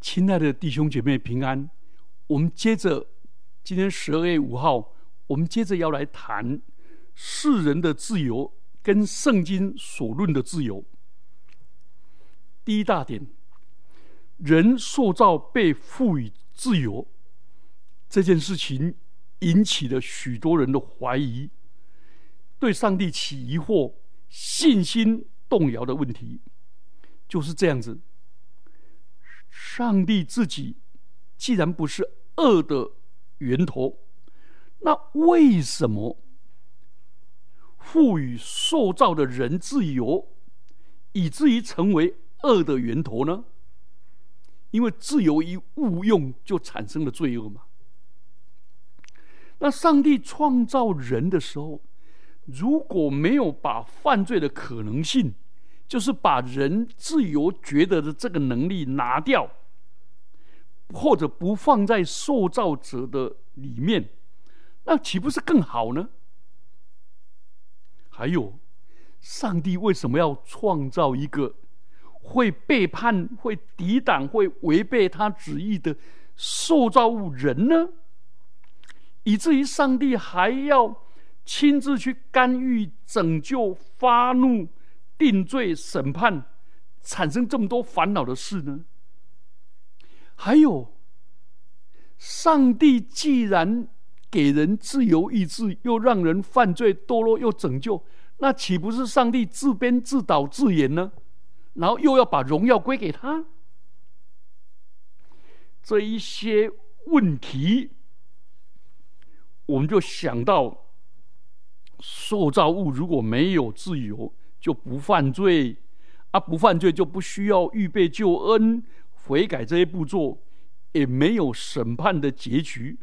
亲爱的弟兄姐妹平安，我们接着今天十二月五号，我们接着要来谈世人的自由跟圣经所论的自由。第一大点，人塑造被赋予自由这件事情，引起了许多人的怀疑，对上帝起疑惑、信心动摇的问题，就是这样子。上帝自己既然不是恶的源头，那为什么赋予塑造的人自由，以至于成为恶的源头呢？因为自由一误用，就产生了罪恶嘛。那上帝创造人的时候，如果没有把犯罪的可能性，就是把人自由觉得的这个能力拿掉，或者不放在受造者的里面，那岂不是更好呢？还有，上帝为什么要创造一个会背叛、会抵挡、会违背他旨意的受造物人呢？以至于上帝还要亲自去干预、拯救、发怒。定罪、审判，产生这么多烦恼的事呢？还有，上帝既然给人自由意志，又让人犯罪堕落，又拯救，那岂不是上帝自编自导自演呢？然后又要把荣耀归给他？这一些问题，我们就想到，塑造物如果没有自由。就不犯罪，啊，不犯罪就不需要预备救恩、悔改这些步骤，也没有审判的结局。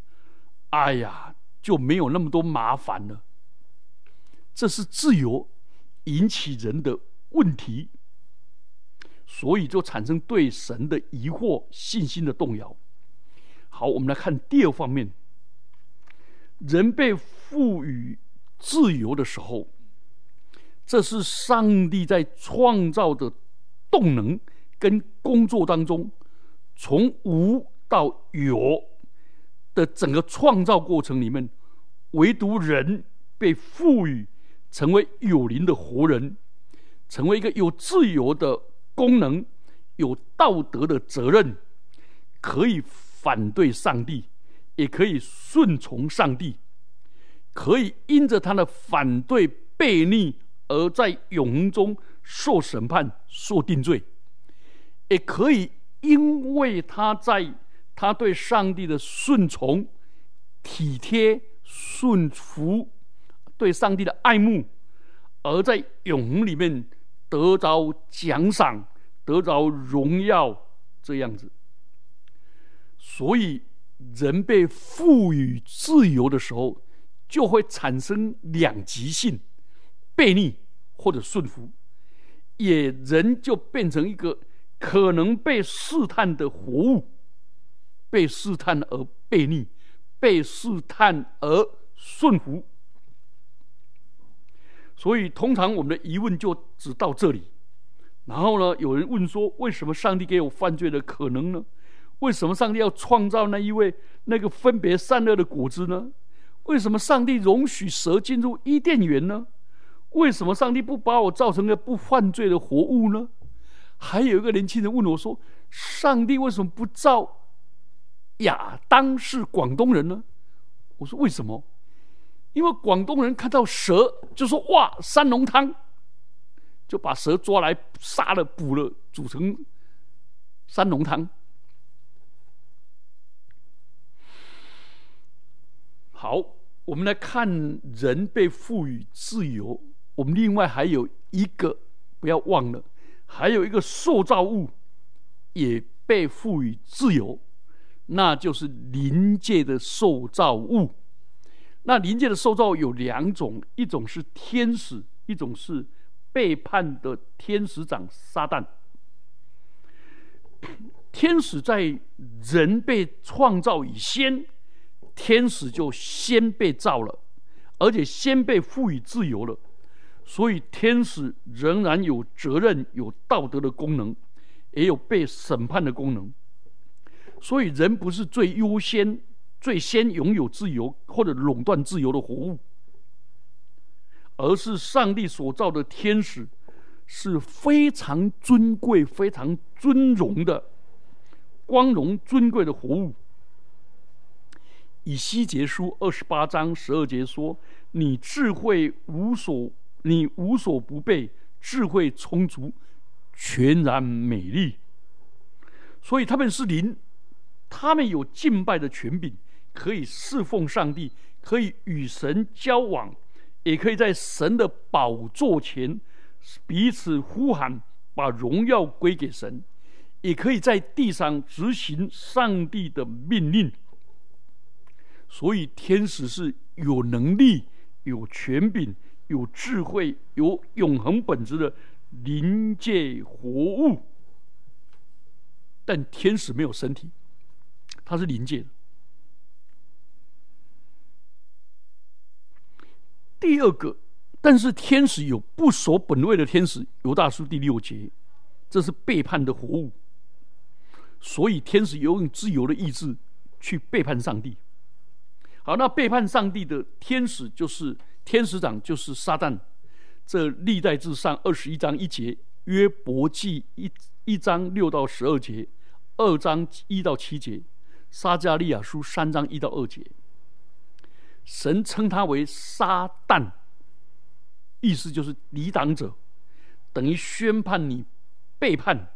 哎呀，就没有那么多麻烦了。这是自由引起人的问题，所以就产生对神的疑惑、信心的动摇。好，我们来看第二方面：人被赋予自由的时候。这是上帝在创造的动能跟工作当中，从无到有的整个创造过程里面，唯独人被赋予成为有灵的活人，成为一个有自由的功能、有道德的责任，可以反对上帝，也可以顺从上帝，可以因着他的反对悖逆。而在永恒中受审判、受定罪，也可以因为他在他对上帝的顺从、体贴、顺服，对上帝的爱慕，而在永恒里面得着奖赏、得着荣耀，这样子。所以，人被赋予自由的时候，就会产生两极性。悖逆或者顺服，也人就变成一个可能被试探的活物，被试探而悖逆，被试探而顺服。所以，通常我们的疑问就只到这里。然后呢，有人问说：为什么上帝给我犯罪的可能呢？为什么上帝要创造那一位那个分别善恶的果子呢？为什么上帝容许蛇进入伊甸园呢？为什么上帝不把我造成个不犯罪的活物呢？还有一个年轻人问我说：“上帝为什么不造亚当是广东人呢？”我说：“为什么？因为广东人看到蛇就说‘哇，三龙汤’，就把蛇抓来杀了、补了，煮成三龙汤。”好，我们来看人被赋予自由。我们另外还有一个，不要忘了，还有一个塑造物也被赋予自由，那就是灵界的塑造物。那灵界的塑造有两种，一种是天使，一种是背叛的天使长撒旦。天使在人被创造以先，天使就先被造了，而且先被赋予自由了。所以，天使仍然有责任、有道德的功能，也有被审判的功能。所以人不是最优先、最先拥有自由或者垄断自由的活物，而是上帝所造的天使是非常尊贵、非常尊荣的、光荣尊贵的活物。以西结书二十八章十二节说：“你智慧无所，你无所不备，智慧充足，全然美丽。”所以他们是灵，他们有敬拜的权柄，可以侍奉上帝，可以与神交往，也可以在神的宝座前彼此呼喊，把荣耀归给神，也可以在地上执行上帝的命令。所以，天使是有能力、有权柄、有智慧、有永恒本质的灵界活物。但天使没有身体，它是灵界的。第二个，但是天使有不守本位的天使，犹大书第六节，这是背叛的活物。所以，天使有用自由的意志去背叛上帝。好，那背叛上帝的天使就是天使长，就是撒旦。这历代至上二十一章一节，约伯记一一章六到十二节，二章一到七节，撒加利亚书三章一到二节。神称他为撒旦，意思就是抵挡者，等于宣判你背叛、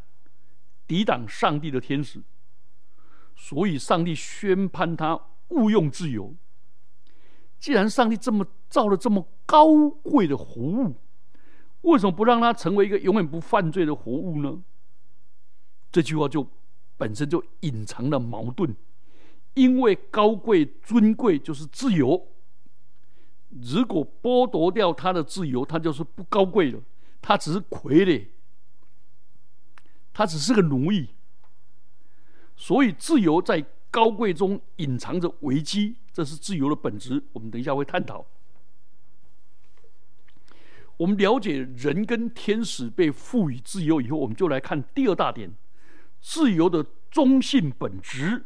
抵挡上帝的天使。所以上帝宣判他。误用自由。既然上帝这么造了这么高贵的活物，为什么不让他成为一个永远不犯罪的活物呢？这句话就本身就隐藏了矛盾。因为高贵尊贵就是自由，如果剥夺掉他的自由，他就是不高贵了。他只是傀儡，他只是个奴役。所以自由在。高贵中隐藏着危机，这是自由的本质。我们等一下会探讨。我们了解人跟天使被赋予自由以后，我们就来看第二大点：自由的中性本质。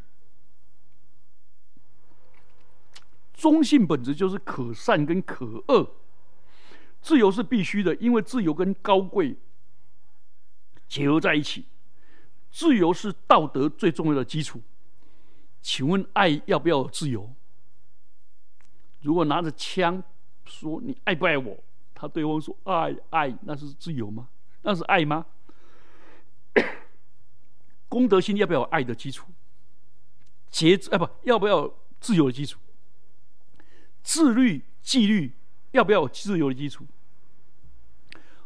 中性本质就是可善跟可恶。自由是必须的，因为自由跟高贵结合在一起。自由是道德最重要的基础。请问爱要不要自由？如果拿着枪说你爱不爱我，他对方说爱爱，那是自由吗？那是爱吗？公德心要不要有爱的基础？节制啊不要不要自由的基础？自律纪律要不要有自由的基础？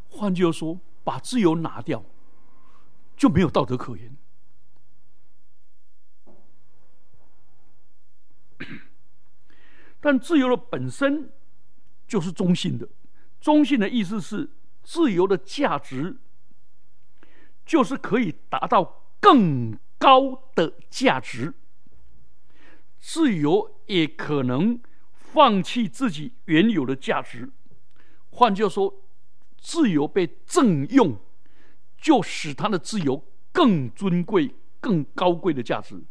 换句话说，把自由拿掉，就没有道德可言。但自由的本身就是中性的，中性的意思是自由的价值就是可以达到更高的价值。自由也可能放弃自己原有的价值，换句话说，自由被正用，就使他的自由更尊贵、更高贵的价值，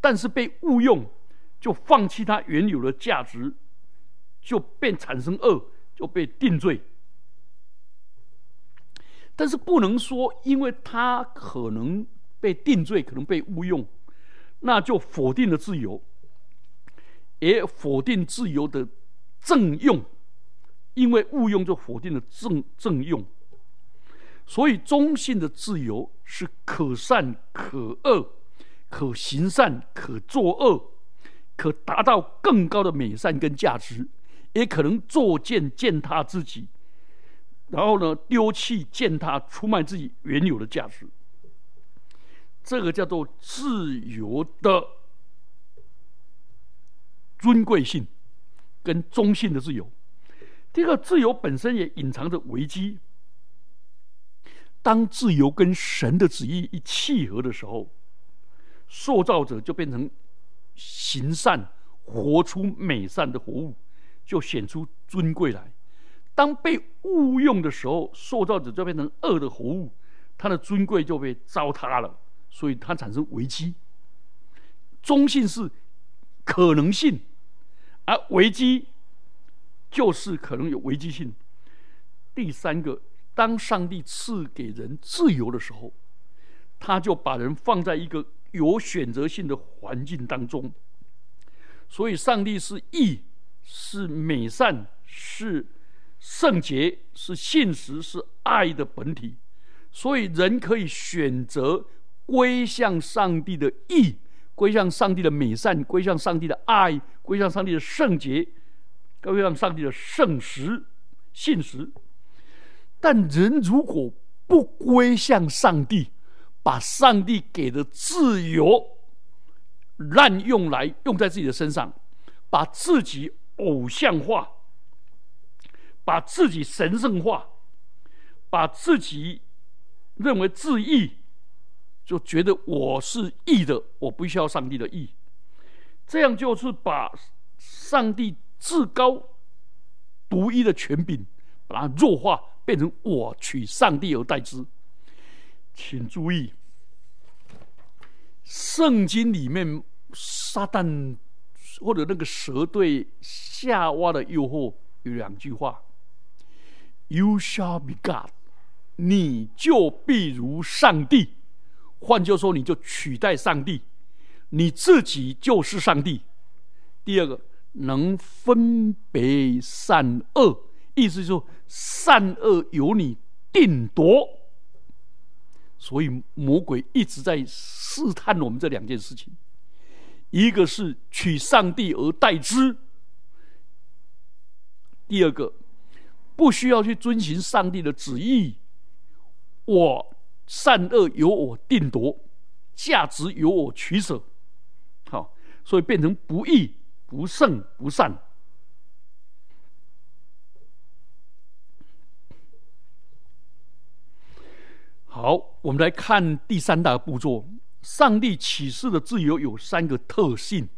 但是被误用。就放弃它原有的价值，就变产生恶，就被定罪。但是不能说，因为它可能被定罪，可能被误用，那就否定了自由，也否定自由的正用。因为误用就否定了正正用，所以中性的自由是可善可恶，可行善可作恶。可达到更高的美善跟价值，也可能作践践踏自己，然后呢丢弃践踏出卖自己原有的价值。这个叫做自由的尊贵性跟中性的自由。这个自由本身也隐藏着危机。当自由跟神的旨意一契合的时候，塑造者就变成。行善，活出美善的活物，就显出尊贵来。当被误用的时候，塑造者就变成恶的活物，他的尊贵就被糟蹋了，所以他产生危机。中性是可能性，而危机就是可能有危机性。第三个，当上帝赐给人自由的时候，他就把人放在一个有选择性的环境当中。所以，上帝是义，是美善，是圣洁，是信实，是爱的本体。所以，人可以选择归向上帝的义，归向上帝的美善，归向上帝的爱，归向上帝的圣洁，归向上帝的圣实、信实。但人如果不归向上帝，把上帝给的自由，滥用来用在自己的身上，把自己偶像化，把自己神圣化，把自己认为自义，就觉得我是义的，我不需要上帝的义，这样就是把上帝至高独一的权柄把它弱化，变成我取上帝而代之。请注意。圣经里面，撒旦或者那个蛇对夏娃的诱惑有两句话：“You shall be God，你就必如上帝。”换句话说，你就取代上帝，你自己就是上帝。第二个，能分别善恶，意思就是说，善恶由你定夺。所以魔鬼一直在试探我们这两件事情：一个是取上帝而代之；第二个不需要去遵循上帝的旨意，我善恶由我定夺，价值由我取舍。好，所以变成不义、不圣、不善。好，我们来看第三大步骤。上帝启示的自由有三个特性，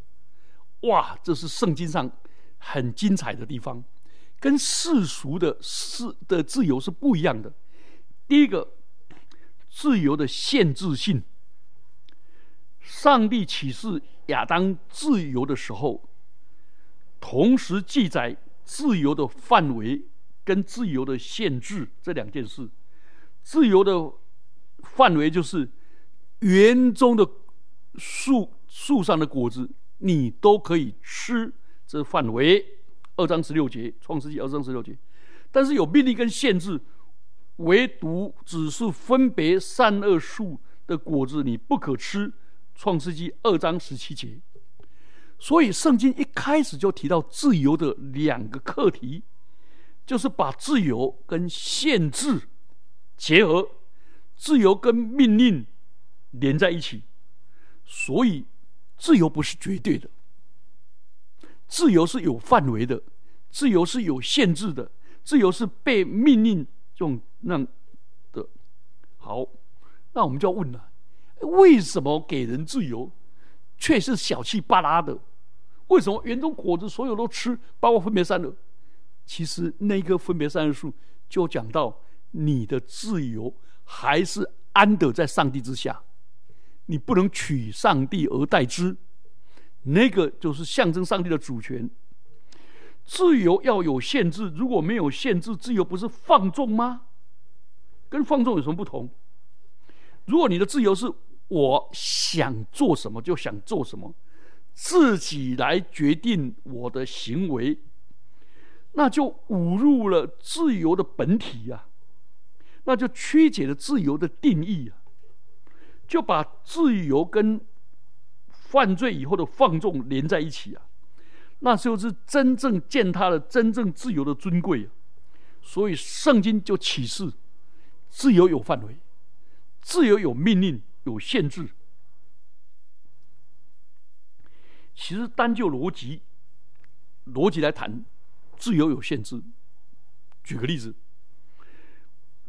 哇，这是圣经上很精彩的地方，跟世俗的世的自由是不一样的。第一个，自由的限制性。上帝启示亚当自由的时候，同时记载自由的范围跟自由的限制这两件事。自由的。范围就是园中的树树上的果子，你都可以吃。这范围二章十六节，创世纪二章十六节。但是有命令跟限制，唯独只是分别善恶树的果子，你不可吃。创世纪二章十七节。所以圣经一开始就提到自由的两个课题，就是把自由跟限制结合。自由跟命令连在一起，所以自由不是绝对的，自由是有范围的，自由是有限制的，自由是被命令这种那的。好，那我们就要问了：为什么给人自由，却是小气巴拉的？为什么园中果子所有都吃，包括分别善恶？其实那棵分别善恶树就讲到你的自由。还是安得在上帝之下？你不能取上帝而代之，那个就是象征上帝的主权。自由要有限制，如果没有限制，自由不是放纵吗？跟放纵有什么不同？如果你的自由是我想做什么就想做什么，自己来决定我的行为，那就侮辱了自由的本体呀。那就曲解了自由的定义啊，就把自由跟犯罪以后的放纵连在一起啊，那就是真正践踏了真正自由的尊贵啊。所以圣经就启示，自由有范围，自由有命令，有限制。其实单就逻辑，逻辑来谈，自由有限制。举个例子。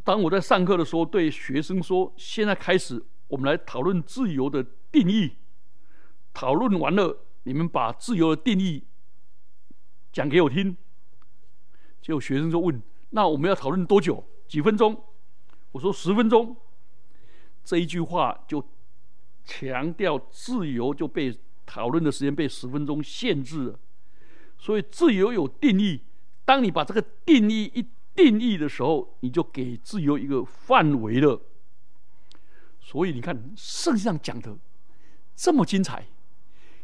当我在上课的时候，对学生说：“现在开始，我们来讨论自由的定义。讨论完了，你们把自由的定义讲给我听。”结果学生就问：“那我们要讨论多久？几分钟？”我说：“十分钟。”这一句话就强调自由就被讨论的时间被十分钟限制了。所以自由有定义，当你把这个定义一定义的时候，你就给自由一个范围了。所以你看圣经上讲的这么精彩，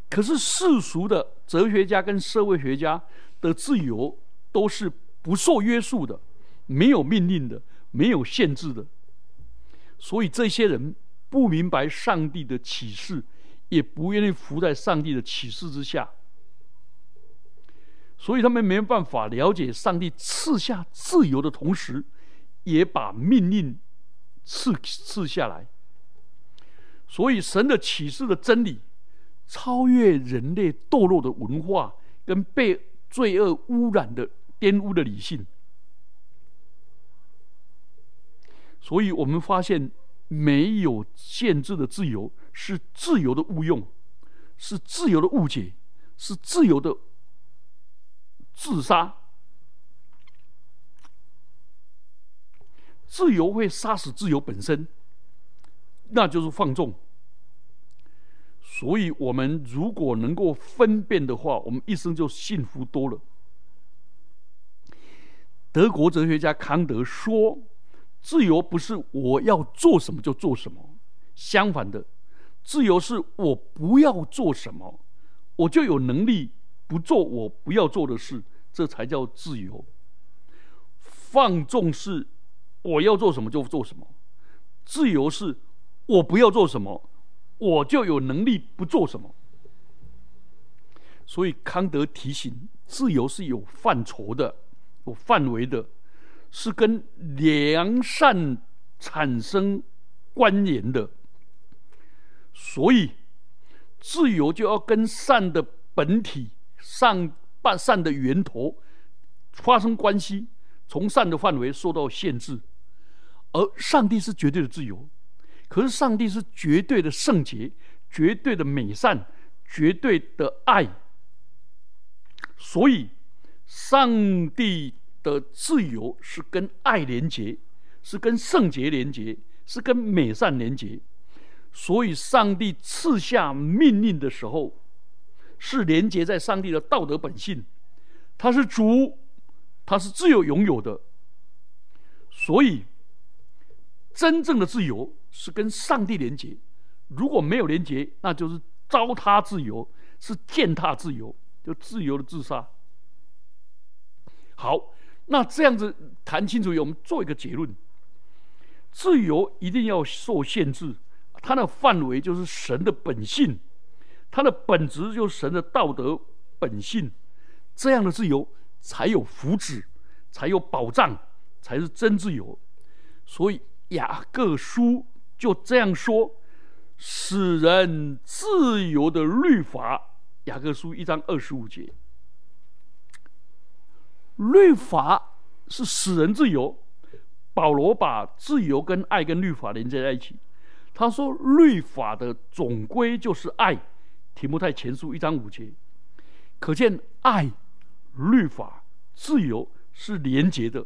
可是世俗的哲学家跟社会学家的自由都是不受约束的，没有命令的，没有限制的。所以这些人不明白上帝的启示，也不愿意服在上帝的启示之下。所以他们没有办法了解上帝赐下自由的同时，也把命令赐赐下来。所以神的启示的真理，超越人类堕落的文化跟被罪恶污染的玷污的理性。所以我们发现，没有限制的自由是自由的误用，是自由的误解，是自由的。自杀，自由会杀死自由本身，那就是放纵。所以，我们如果能够分辨的话，我们一生就幸福多了。德国哲学家康德说：“自由不是我要做什么就做什么，相反的，自由是我不要做什么，我就有能力。”不做我不要做的事，这才叫自由。放纵是我要做什么就做什么，自由是我不要做什么，我就有能力不做什么。所以康德提醒，自由是有范畴的、有范围的，是跟良善产生关联的。所以自由就要跟善的本体。善办善的源头发生关系，从善的范围受到限制，而上帝是绝对的自由，可是上帝是绝对的圣洁、绝对的美善、绝对的爱，所以上帝的自由是跟爱连结，是跟圣洁连结，是跟美善连结，所以上帝赐下命令的时候。是连接在上帝的道德本性，他是主，他是自由拥有的，所以真正的自由是跟上帝连接。如果没有连接，那就是糟蹋自由，是践踏自由，就自由的自杀。好，那这样子谈清楚以后，我们做一个结论：自由一定要受限制，它的范围就是神的本性。它的本质就是神的道德本性，这样的自由才有福祉，才有保障，才是真自由。所以雅各书就这样说：使人自由的律法。雅各书一章二十五节，律法是使人自由。保罗把自由跟爱跟律法连接在一起，他说律法的总归就是爱。提摩太前书一章五节，可见爱、律法、自由是连结的。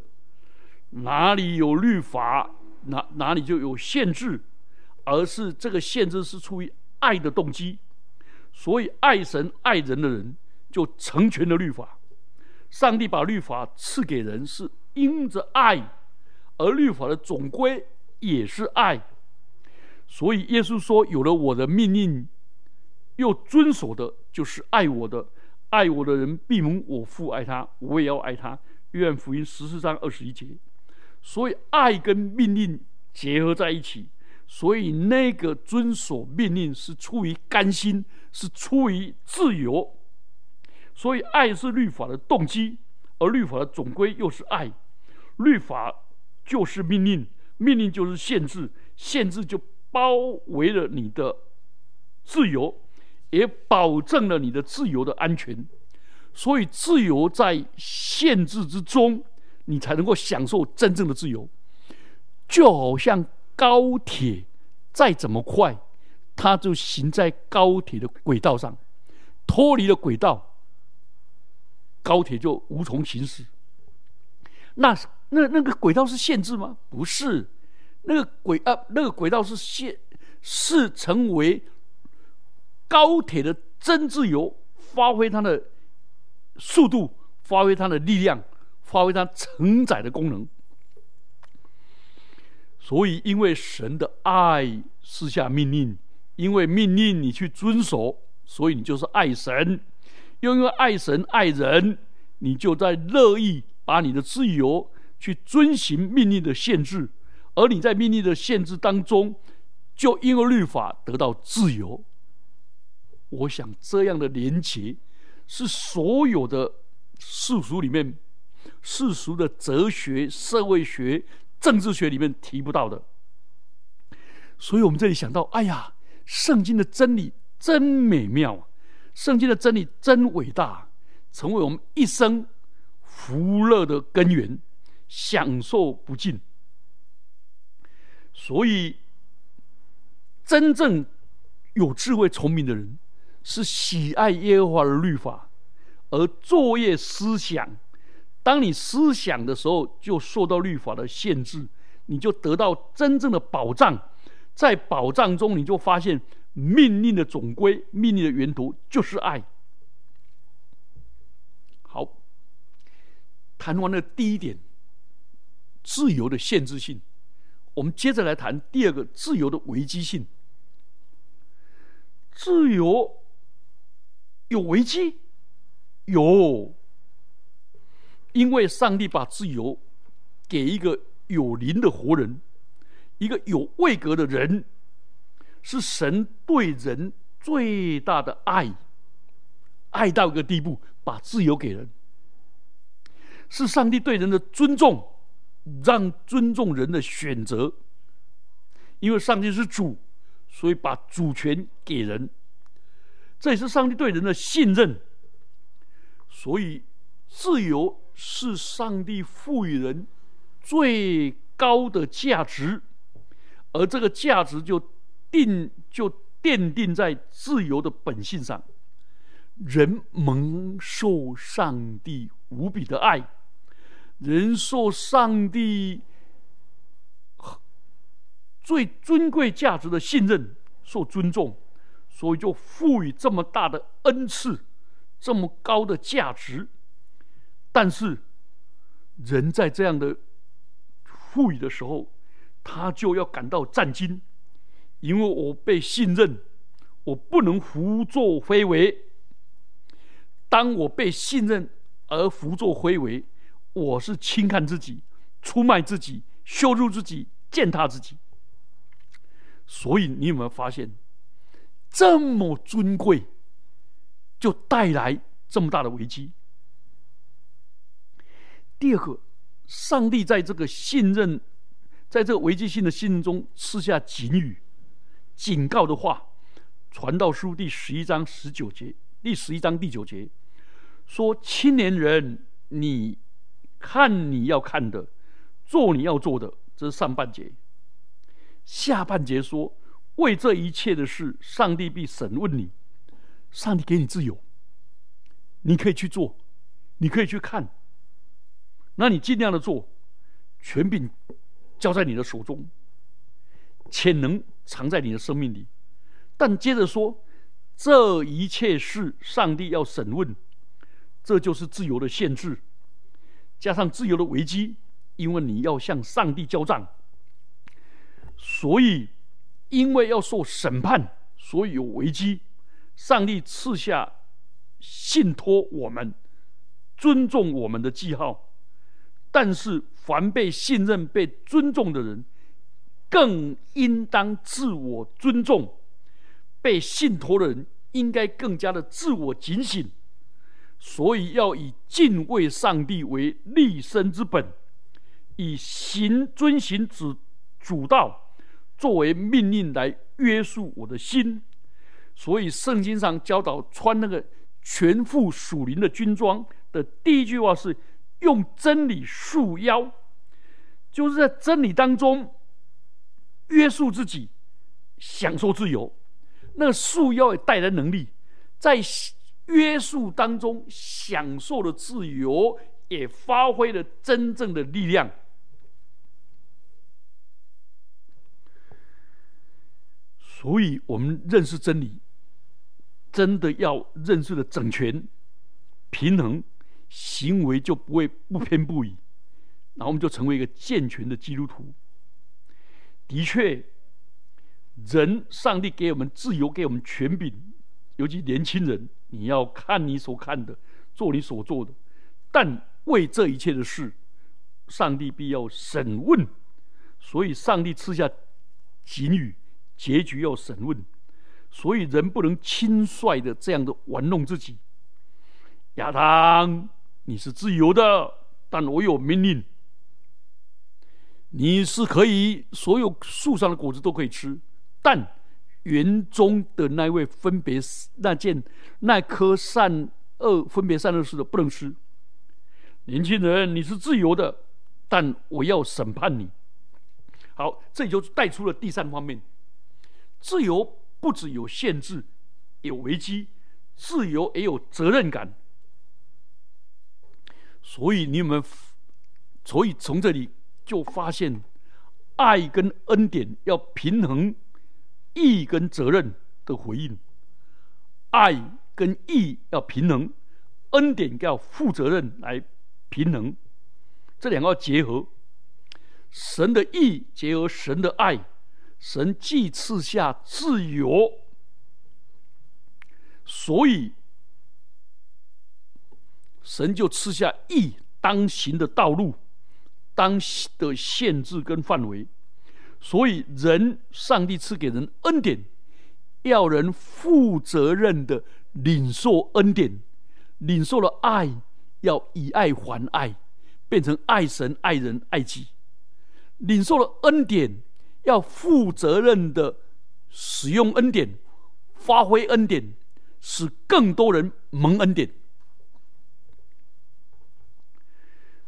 哪里有律法，哪哪里就有限制，而是这个限制是出于爱的动机。所以爱神爱人的人就成全了律法。上帝把律法赐给人是因着爱，而律法的总归也是爱。所以耶稣说：“有了我的命令。”又遵守的就是爱我的，爱我的人必蒙我父爱他，我也要爱他。约翰福音十四章二十一节，所以爱跟命令结合在一起，所以那个遵守命令是出于甘心，是出于自由。所以爱是律法的动机，而律法的总归又是爱。律法就是命令，命令就是限制，限制就包围了你的自由。也保证了你的自由的安全，所以自由在限制之中，你才能够享受真正的自由。就好像高铁再怎么快，它就行在高铁的轨道上，脱离了轨道，高铁就无从行驶。那那那个轨道是限制吗？不是，那个轨啊，那个轨道是限，是成为。高铁的真自由发挥它的速度，发挥它的力量，发挥它承载的功能。所以，因为神的爱施下命令，因为命令你去遵守，所以你就是爱神；又因为爱神爱人，你就在乐意把你的自由去遵循命令的限制，而你在命令的限制当中，就因为律法得到自由。我想这样的连结，是所有的世俗里面世俗的哲学、社会学。政治学里面提不到的，所以我们这里想到，哎呀，圣经的真理真美妙，圣经的真理真伟大，成为我们一生福乐的根源，享受不尽。所以，真正有智慧、聪明的人，是喜爱耶和华的律法，而作业思想。当你思想的时候，就受到律法的限制，你就得到真正的保障。在保障中，你就发现命令的总归、命令的源头就是爱。好，谈完了第一点，自由的限制性，我们接着来谈第二个，自由的危机性。自由有危机，有。因为上帝把自由给一个有灵的活人，一个有位格的人，是神对人最大的爱，爱到一个地步，把自由给人，是上帝对人的尊重，让尊重人的选择。因为上帝是主，所以把主权给人，这也是上帝对人的信任。所以自由。是上帝赋予人最高的价值，而这个价值就定就奠定在自由的本性上。人蒙受上帝无比的爱，人受上帝最尊贵价值的信任，受尊重，所以就赋予这么大的恩赐，这么高的价值。但是，人在这样的赋予的时候，他就要感到战惊，因为我被信任，我不能胡作非为。当我被信任而胡作非为，我是轻看自己、出卖自己、羞辱自己、践踏自己。所以，你有没有发现，这么尊贵，就带来这么大的危机？第二个，上帝在这个信任，在这个危机性的信任中赐下警语、警告的话，《传道书》第十一章十九节，第十一章第九节说：“青年人，你看你要看的，做你要做的。”这是上半节。下半节说：“为这一切的事，上帝必审问你。上帝给你自由，你可以去做，你可以去看。”那你尽量的做，权柄交在你的手中，潜能藏在你的生命里。但接着说，这一切是上帝要审问，这就是自由的限制，加上自由的危机，因为你要向上帝交账。所以，因为要受审判，所以有危机。上帝赐下信托我们，尊重我们的记号。但是，凡被信任、被尊重的人，更应当自我尊重；被信托的人，应该更加的自我警醒。所以，要以敬畏上帝为立身之本，以行遵行主主道作为命令来约束我的心。所以，圣经上教导穿那个全副属灵的军装的第一句话是。用真理束腰，就是在真理当中约束自己，享受自由。那个束腰也带来能力，在约束当中享受了自由，也发挥了真正的力量。所以，我们认识真理，真的要认识的整全、平衡，行为就不会不偏不倚，然后我们就成为一个健全的基督徒。的确，人上帝给我们自由，给我们权柄，尤其年轻人，你要看你所看的，做你所做的。但为这一切的事，上帝必要审问，所以上帝赐下警语，结局要审问。所以人不能轻率的这样的玩弄自己。亚当，你是自由的，但我有命令。你是可以所有树上的果子都可以吃，但园中的那位分别那件那颗善恶分别善恶树的不能吃。年轻人，你是自由的，但我要审判你。好，这就带出了第三方面，自由。不只有限制，有危机，自由也有责任感。所以你们，所以从这里就发现，爱跟恩典要平衡，义跟责任的回应。爱跟义要平衡，恩典要负责任来平衡，这两个结合。神的义结合神的爱。神既赐下自由，所以神就赐下义当行的道路，当的限制跟范围。所以人，上帝赐给人恩典，要人负责任的领受恩典，领受了爱，要以爱还爱，变成爱神、爱人、爱己，领受了恩典。要负责任的使用恩典，发挥恩典，使更多人蒙恩典。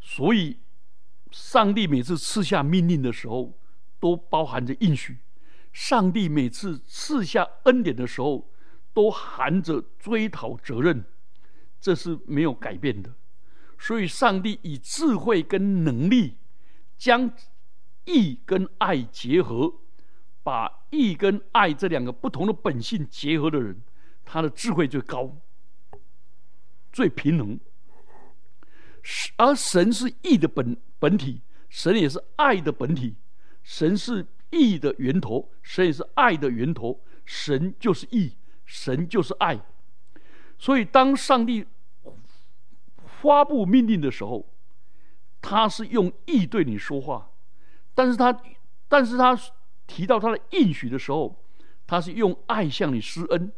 所以，上帝每次赐下命令的时候，都包含着应许；上帝每次赐下恩典的时候，都含着追讨责任，这是没有改变的。所以，上帝以智慧跟能力将。义跟爱结合，把义跟爱这两个不同的本性结合的人，他的智慧最高、最平衡。而神是义的本本体，神也是爱的本体。神是义的源头，神也是爱的源头。神就是义，神就是爱。所以，当上帝发布命令的时候，他是用义对你说话。但是他，但是他提到他的应许的时候，他是用爱向你施恩，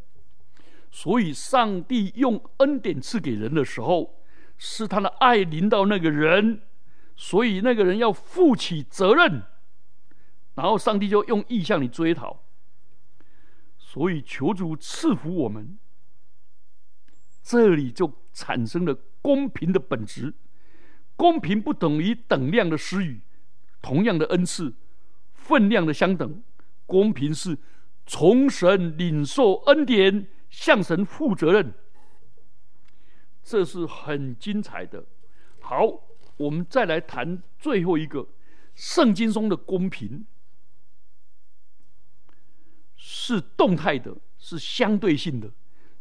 所以上帝用恩典赐给人的时候，是他的爱临到那个人，所以那个人要负起责任，然后上帝就用意向你追讨，所以求主赐福我们，这里就产生了公平的本质，公平不等于等量的施予。同样的恩赐，分量的相等，公平是从神领受恩典，向神负责任，这是很精彩的。好，我们再来谈最后一个，圣经中的公平是动态的，是相对性的。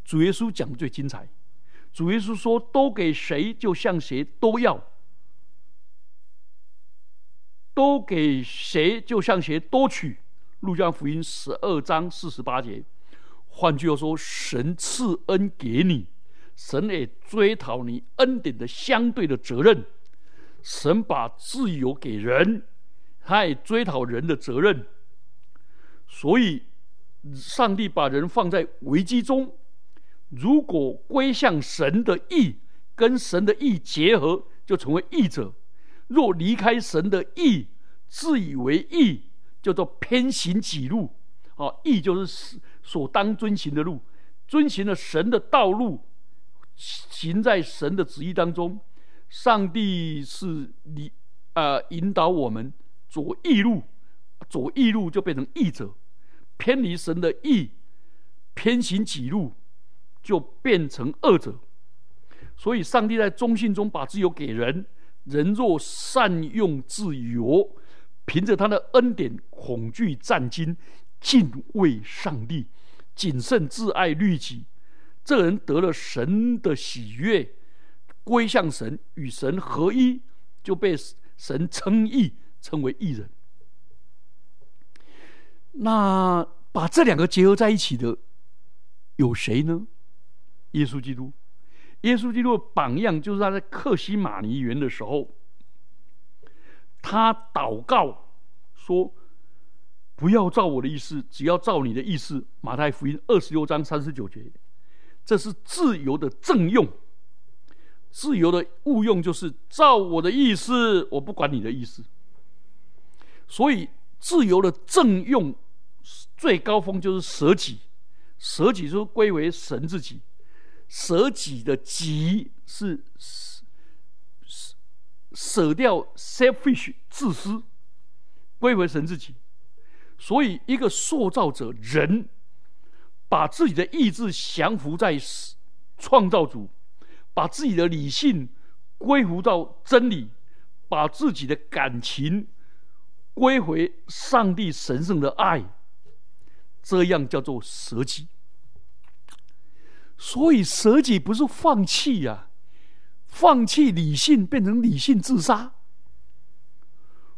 主耶稣讲的最精彩，主耶稣说：“都给谁，就向谁都要。”都给谁，就向谁多取。路加福音十二章四十八节。换句话说，神赐恩给你，神也追讨你恩典的相对的责任。神把自由给人，他也追讨人的责任。所以，上帝把人放在危机中，如果归向神的意，跟神的意结合，就成为义者。若离开神的意，自以为义，叫做偏行己路。哦，义就是所当遵行的路，遵行了神的道路，行在神的旨意当中。上帝是你啊，引导我们走义路，走义路就变成义者；偏离神的义，偏行己路，就变成恶者。所以，上帝在中信中把自由给人。人若善用自由，凭着他的恩典，恐惧战惊，敬畏上帝，谨慎自爱律己，这人得了神的喜悦，归向神，与神合一，就被神称义，称为义人。那把这两个结合在一起的有谁呢？耶稣基督。耶稣基督的榜样就是他在克西马尼园的时候，他祷告说：“不要照我的意思，只要照你的意思。”马太福音二十六章三十九节，这是自由的正用。自由的误用就是照我的意思，我不管你的意思。所以自由的正用最高峰就是舍己，舍己就是归为神自己。舍己的己是舍舍掉 selfish 自私，归回神自己。所以，一个塑造者人，把自己的意志降服在创造主，把自己的理性归服到真理，把自己的感情归回上帝神圣的爱，这样叫做舍己。所以舍己不是放弃呀，放弃理性变成理性自杀，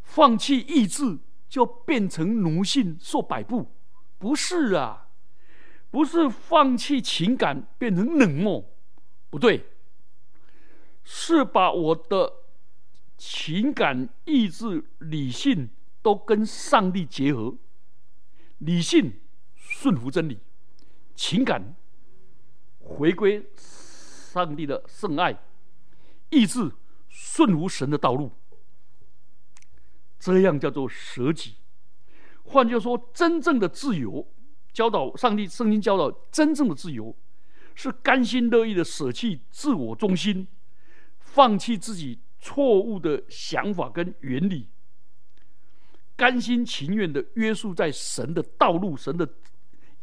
放弃意志就变成奴性受摆布，不是啊，不是放弃情感变成冷漠，不对，是把我的情感、意志、理性都跟上帝结合，理性顺服真理，情感。回归上帝的圣爱，意志顺服神的道路，这样叫做舍己。换句话说，真正的自由，教导上帝圣经教导，真正的自由是甘心乐意的舍弃自我中心，放弃自己错误的想法跟原理，甘心情愿的约束在神的道路、神的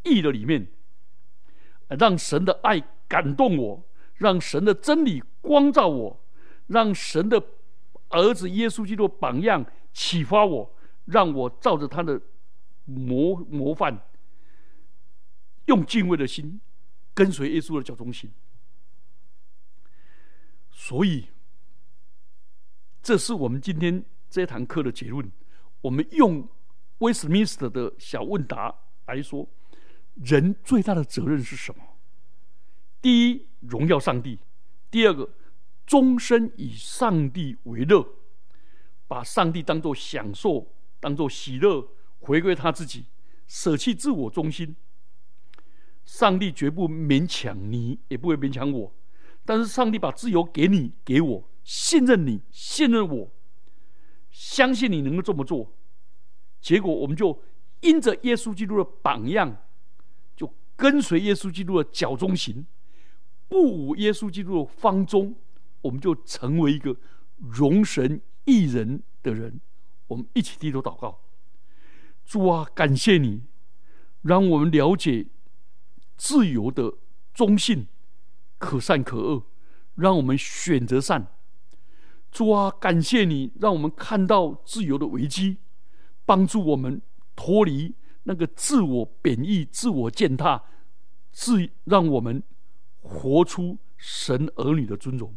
意的里面。让神的爱感动我，让神的真理光照我，让神的儿子耶稣基督榜样启发我，让我照着他的模模范，用敬畏的心跟随耶稣的脚中行。所以，这是我们今天这堂课的结论。我们用威斯敏斯特的小问答来说。人最大的责任是什么？第一，荣耀上帝；第二个，终身以上帝为乐，把上帝当作享受，当作喜乐，回归他自己，舍弃自我中心。上帝绝不勉强你，也不会勉强我。但是，上帝把自由给你，给我，信任你，信任我，相信你能够这么做。结果，我们就因着耶稣基督的榜样。跟随耶稣基督的脚中行，不舞耶稣基督的方中，我们就成为一个容神一人的人。我们一起低头祷告：主啊，感谢你，让我们了解自由的中性，可善可恶，让我们选择善。主啊，感谢你，让我们看到自由的危机，帮助我们脱离。那个自我贬义、自我践踏，自让我们活出神儿女的尊荣。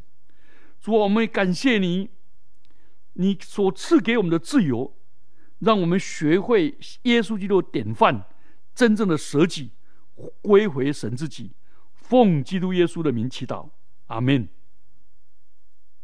主，我们感谢你，你所赐给我们的自由，让我们学会耶稣基督的典范，真正的舍己，归回神自己。奉基督耶稣的名祈祷，阿门。